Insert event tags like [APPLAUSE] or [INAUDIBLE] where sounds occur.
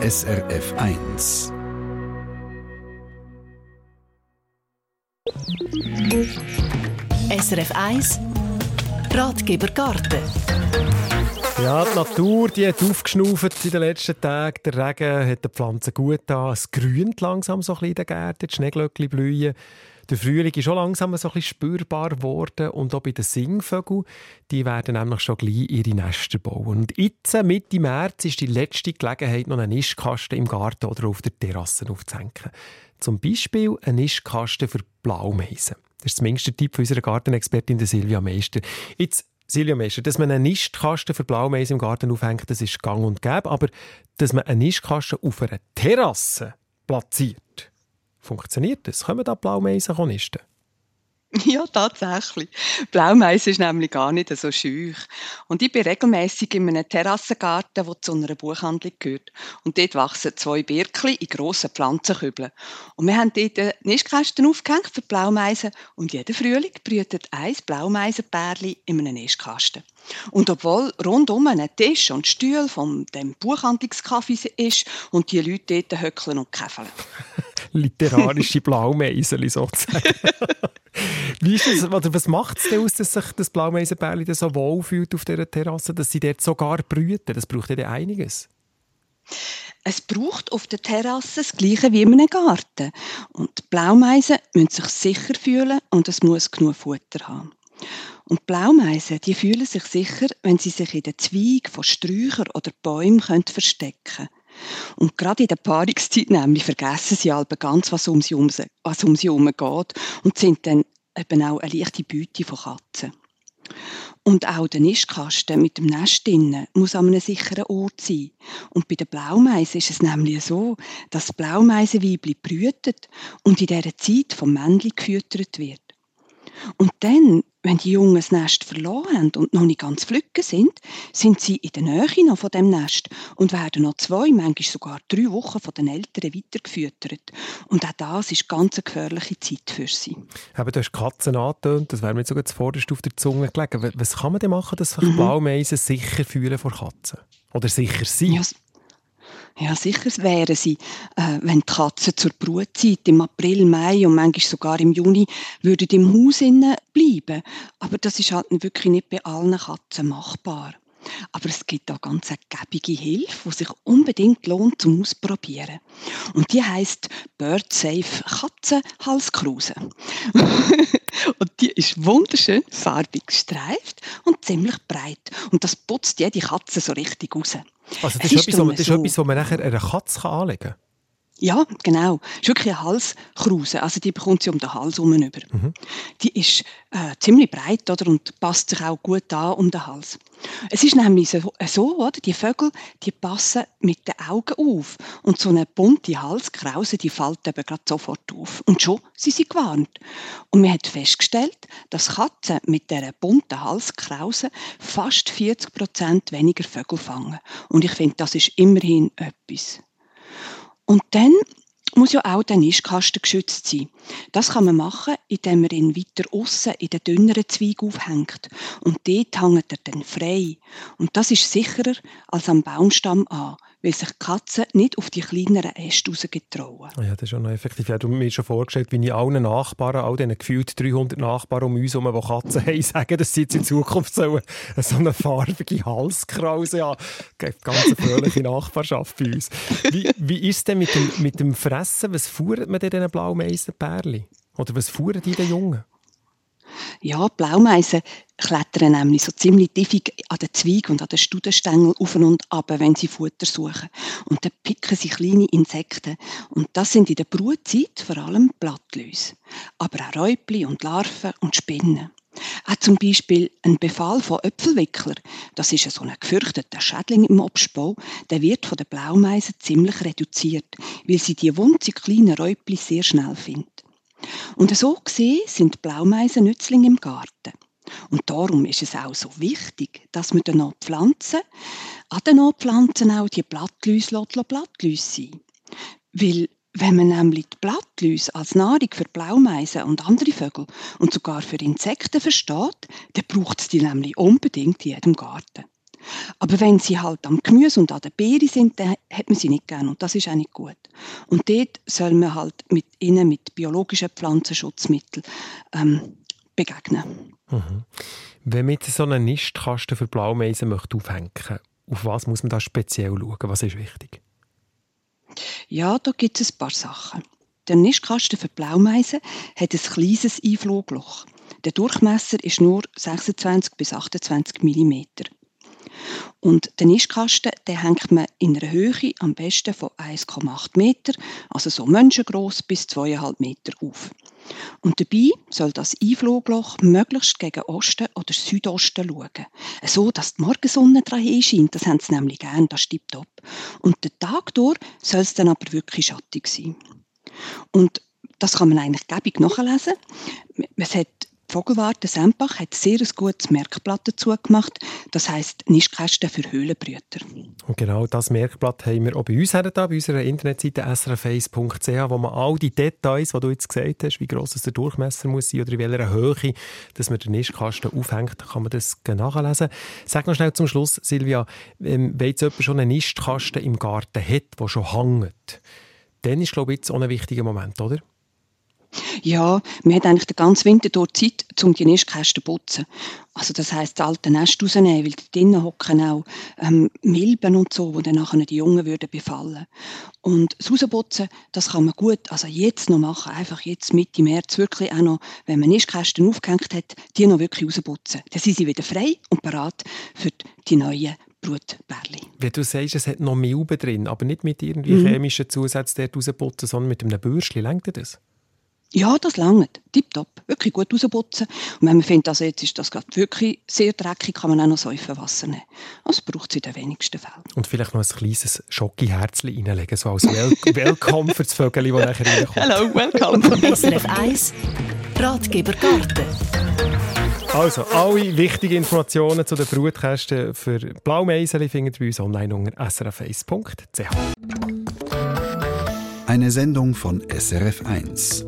SRF 1. SRF 1 Ratgeber Garten ja, die Natur die hat aufgeschnauft in den letzten Tagen. Der Regen hat die Pflanzen gut an. Es grünt langsam so ein bisschen in den Gärten. Die Schneeglöckchen blühen. Der Frühling ist schon langsam so ein spürbar geworden. Und auch bei den Singvögeln, die werden nämlich schon gleich ihre Nester bauen. Und jetzt, Mitte März, ist die letzte Gelegenheit, noch einen Nistkasten im Garten oder auf der Terrasse aufzuhängen. Zum Beispiel einen Nistkasten für Blaumeisen. Das ist zumindest der Tipp von unserer Gartenexpertin Silvia Meister. Jetzt Silvia Meister, dass man einen Nistkasten für Blaumeisen im Garten aufhängt, das ist gang und gäbe. Aber dass man einen Nistkasten auf einer Terrasse platziert, funktioniert das? Können da Blaumeisen nisten? [LAUGHS] Ja, tatsächlich. Blaumais ist nämlich gar nicht so schüch. Und ich bin regelmäßig in einem Terrassengarten, der zu einer Buchhandlung gehört. Und dort wachsen zwei Birkli in grossen Pflanzenkübeln. Und wir haben dort Nistkästen aufgehängt für Blaumeisen. Und jeden Frühling brütet ein Blaumeisenpärli in einem Nistkasten. Und obwohl rundum ein Tisch und Stuhl von dem Buchhandlungskaffee ist und die Leute dort höckeln und käfeln. [LAUGHS] Literarische Blaumeisen sozusagen. [LAUGHS] Wie ist das, oder was macht es denn aus, dass sich das Blaumeisenbärli so wohlfühlt auf dieser Terrasse, dass sie dort sogar brüten? Das braucht ja einiges. Es braucht auf der Terrasse das Gleiche wie in einem Garten. Und die Blaumeisen müssen sich sicher fühlen und es muss genug Futter haben. Und Blaumeisen, die fühlen sich sicher, wenn sie sich in den Zweigen von Sträuchern oder Bäumen verstecken können. Und gerade in der Paarungszeit nämlich vergessen sie alle ganz, was um sie herum, was um sie geht und sind dann eben auch eine leichte Beute von Katzen. Und auch der Nistkasten mit dem Nest drinnen muss an einem sicheren Ort sein. Und bei den Blaumeisen ist es nämlich so, dass das Blaumeisenweibli brütet und in dieser Zeit vom Männchen gefüttert wird. Und dann wenn die Jungen das Nest verloren haben und noch nicht ganz flügge sind, sind sie in der Nähe noch von dem Nest und werden noch zwei, manchmal sogar drei Wochen von den Eltern weitergefüttert. Und auch das ist ganz eine gefährliche Zeit für sie. Aber du hast Katzen angetönt, das wäre mir sogar zuvorderst auf der Zunge gelegen. Was kann man denn machen, dass sich mhm. Blaumeisen sicher fühlen vor Katzen? Oder sicher sein? Ja, ja, sicher wären sie, äh, wenn die Katzen zur Brutzeit im April, Mai und manchmal sogar im Juni würden im Haus bleiben. Aber das ist halt wirklich nicht bei allen Katzen machbar. Aber es gibt auch ganz eine gäbige Hilfe, die sich unbedingt lohnt zum Ausprobieren. Und die heißt Bird Safe Katzenhalskruse. [LAUGHS] und die ist wunderschön farbig gestreift und ziemlich breit. Und das putzt jede Katze so richtig raus. Also das ist, ist, etwas, das ist so. etwas, was man nachher einer Katze anlegen kann? Ja, genau. Das ist wirklich eine Halskruse. Also die bekommt sie um den Hals herum. Mhm. Die ist äh, ziemlich breit oder, und passt sich auch gut an um den Hals. Es ist nämlich so, so oder? die Vögel die passen mit den Augen auf. Und so eine bunte Halskrause die fällt eben gerade sofort auf. Und schon sind sie gewarnt. Und man hat festgestellt, dass Katzen mit dieser bunten Halskrause fast 40 Prozent weniger Vögel fangen. Und ich finde, das ist immerhin etwas. Und dann muss ja auch der Nistkasten geschützt sein. Das kann man machen, indem man ihn weiter außen in den dünneren Zweig aufhängt. Und dort hängt er dann frei. Und das ist sicherer als am Baumstamm an weil sich die Katzen nicht auf die kleineren Äste rausgetrauen. Ja, das ist schon effektiv. Ja, du mir schon vorgestellt, wie ich allen Nachbarn, all diesen gefühlt 300 Nachbarn um uns herum, die Katzen haben, sagen, dass sie jetzt in Zukunft so eine farbige Halskrause haben. Ganz eine fröhliche Nachbarschaft bei uns. Wie, wie ist es denn mit dem, mit dem Fressen? Was fuhren man denn diesen Blaumeisenpärchen? Oder was fuhren die den Jungen? Ja, Blaumeisen klettern nämlich so ziemlich tiefig an den Zweig und an den Studenstängel auf und ab, wenn sie Futter suchen. Und dann picken sie kleine Insekten. Und das sind in der Brutzeit vor allem Blattläuse. Aber auch Räubli und Larven und Spinnen. Auch zum Beispiel ein Befall von Äpfelwickler, das ist so ein gefürchteter Schädling im Obstbau, der wird von den Blaumeisen ziemlich reduziert, weil sie die wunzig kleinen Räubli sehr schnell finden. Und so gesehen sind Blaumeisen Nützlinge im Garten. Und darum ist es auch so wichtig, dass man den Pflanzen, an den Pflanzen auch die Blattläuse Blattläuse sein Weil wenn man nämlich die Blattläuse als Nahrung für Blaumeisen und andere Vögel und sogar für Insekten versteht, dann braucht es die nämlich unbedingt in jedem Garten. Aber wenn sie halt am Gemüse und an der Beere sind, dann hat man sie nicht gern und das ist auch nicht gut. Und dort soll man halt mit ihnen mit biologischen Pflanzenschutzmitteln ähm, begegnen. Mhm. Wenn man jetzt so einen Nistkasten für Blaumeisen möchte aufhängen möchte, auf was muss man da speziell schauen? Was ist wichtig? Ja, da gibt es ein paar Sachen. Der Nistkasten für Blaumeisen hat ein kleines Einflugloch. Der Durchmesser ist nur 26 bis 28 mm. Und den Nistkasten den hängt man in einer Höhe am besten von 1,8 Meter, also so menschengroß bis 2,5 Meter auf. Und dabei soll das Einflugloch möglichst gegen Osten oder Südosten schauen. So, dass die Morgensonne dran scheint. Das haben sie nämlich gern, das stimmt top. Und den Tag durch soll es dann aber wirklich schattig sein. Und das kann man eigentlich gäbig nachlesen. Es hat Vogelwarte Sempach hat sehr ein gutes Merkblatt dazu gemacht. Das heisst Nistkästen für Höhlenbrüter. Und genau das Merkblatt haben wir auch bei uns da, bei unserer Internetseite srface.ch, wo man all die Details, die du jetzt gesagt hast, wie gross der Durchmesser muss sein oder in welcher Höhe, dass man den Nistkasten aufhängt, kann man das nachlesen. Sag noch schnell zum Schluss, Silvia, ähm, wenn jetzt jemand schon einen Nistkasten im Garten hat, der schon hängt, dann ist, glaube ich, jetzt auch ein wichtiger Moment, oder? Ja, wir haben eigentlich den ganzen Winter durch Zeit, um die Nistkästen zu putzen. Also das heisst, das alte Nest rausnehmen, weil drinnen hocken auch ähm, Milben und so, die dann nachher die Jungen würden befallen. Und das Rausputzen, das kann man gut, also jetzt noch machen, einfach jetzt Mitte März wirklich auch noch, wenn man Nistkästen aufgehängt hat, die noch wirklich rausputzen. Dann sind sie wieder frei und parat für die neuen Brutbärli. Wenn du sagst, es hat noch Milben drin, aber nicht mit irgendwie mhm. chemischen Zusätzen dort rausputzen, sondern mit einem Bürstchen, lenkt das? Ja, das langt. Tipptopp. Wirklich gut rausputzen. Und wenn man findet, also jetzt ist das gerade wirklich sehr dreckig, kann man auch noch Säufenwasser nehmen. Das braucht es in den wenigsten Fällen. Und vielleicht noch ein kleines Schocki-Herzchen reinlegen, so als Wel [LAUGHS] Welcome für das Vögel, das nachher reinkommt. Hello, welcome. [LAUGHS] SRF 1 Ratgeber Garten. Also, alle wichtigen Informationen zu den Brutkästen für Blaumeisen findet ihr bei uns online unter srf1.ch. Eine Sendung von SRF1.